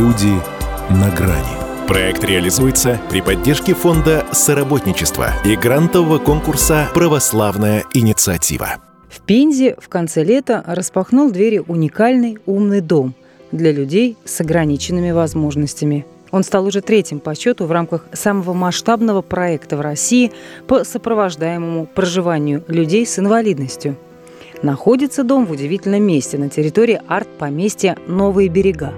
Люди на грани. Проект реализуется при поддержке фонда соработничества и грантового конкурса «Православная инициатива». В Пензе в конце лета распахнул двери уникальный умный дом для людей с ограниченными возможностями. Он стал уже третьим по счету в рамках самого масштабного проекта в России по сопровождаемому проживанию людей с инвалидностью. Находится дом в удивительном месте на территории арт-поместья «Новые берега».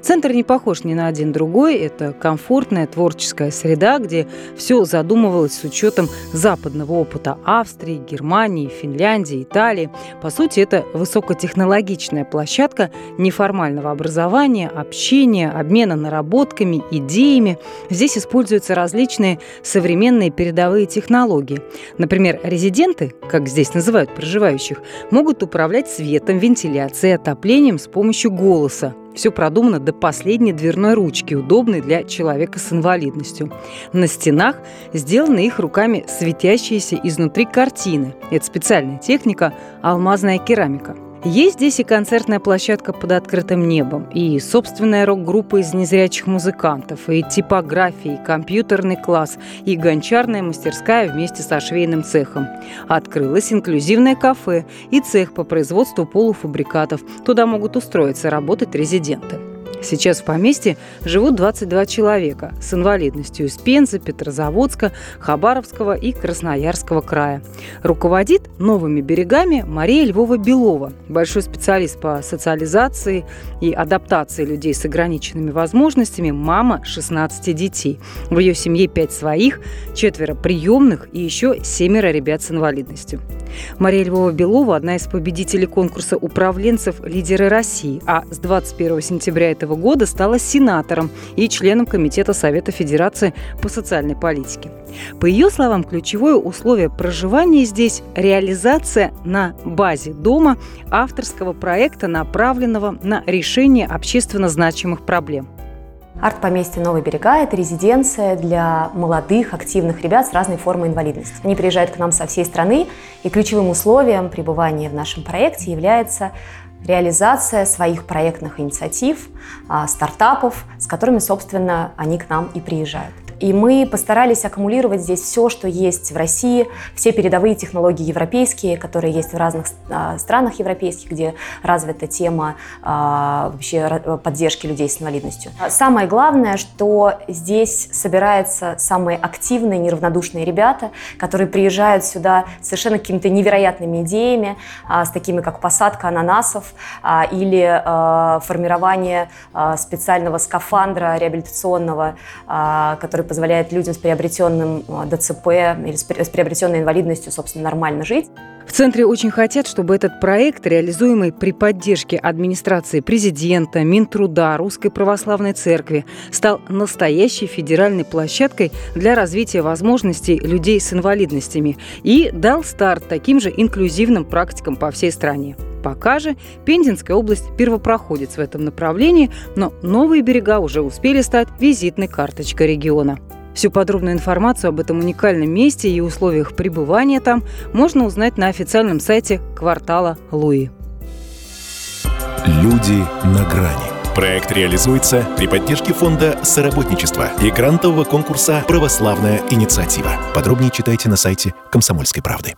Центр не похож ни на один другой. Это комфортная творческая среда, где все задумывалось с учетом западного опыта Австрии, Германии, Финляндии, Италии. По сути, это высокотехнологичная площадка неформального образования, общения, обмена наработками, идеями. Здесь используются различные современные передовые технологии. Например, резиденты, как здесь называют проживающих, могут управлять светом, вентиляцией, отоплением с помощью голоса. Все продумано до последней дверной ручки, удобной для человека с инвалидностью. На стенах сделаны их руками светящиеся изнутри картины. Это специальная техника – алмазная керамика – есть здесь и концертная площадка под открытым небом, и собственная рок-группа из незрячих музыкантов, и типография, и компьютерный класс, и гончарная мастерская вместе со швейным цехом. Открылось инклюзивное кафе и цех по производству полуфабрикатов. Туда могут устроиться работать резиденты. Сейчас в поместье живут 22 человека с инвалидностью из Пензы, Петрозаводска, Хабаровского и Красноярского края. Руководит новыми берегами Мария Львова-Белова, большой специалист по социализации и адаптации людей с ограниченными возможностями, мама 16 детей. В ее семье 5 своих, четверо приемных и еще семеро ребят с инвалидностью. Мария Львова-Белова – одна из победителей конкурса управленцев «Лидеры России», а с 21 сентября этого года стала сенатором и членом Комитета Совета Федерации по социальной политике. По ее словам, ключевое условие проживания здесь – реализация на базе дома авторского проекта, направленного на решение общественно значимых проблем. Арт-поместье «Новые берега» – это резиденция для молодых, активных ребят с разной формой инвалидности. Они приезжают к нам со всей страны, и ключевым условием пребывания в нашем проекте является реализация своих проектных инициатив, а, стартапов, с которыми, собственно, они к нам и приезжают. И мы постарались аккумулировать здесь все, что есть в России, все передовые технологии европейские, которые есть в разных а, странах европейских, где развита тема а, вообще поддержки людей с инвалидностью. Самое главное, что здесь собираются самые активные, неравнодушные ребята, которые приезжают сюда совершенно какими-то невероятными идеями, а, с такими как посадка ананасов или формирование специального скафандра реабилитационного, который позволяет людям с приобретенным э, ДЦП или с приобретенной инвалидностью, собственно, нормально жить. В центре очень хотят, чтобы этот проект, реализуемый при поддержке администрации президента, Минтруда, Русской Православной Церкви, стал настоящей федеральной площадкой для развития возможностей людей с инвалидностями и дал старт таким же инклюзивным практикам по всей стране. Пока же Пензенская область первопроходец в этом направлении, но новые берега уже успели стать визитной карточкой региона. Всю подробную информацию об этом уникальном месте и условиях пребывания там можно узнать на официальном сайте квартала Луи. Люди на грани. Проект реализуется при поддержке фонда соработничества и грантового конкурса «Православная инициатива». Подробнее читайте на сайте «Комсомольской правды».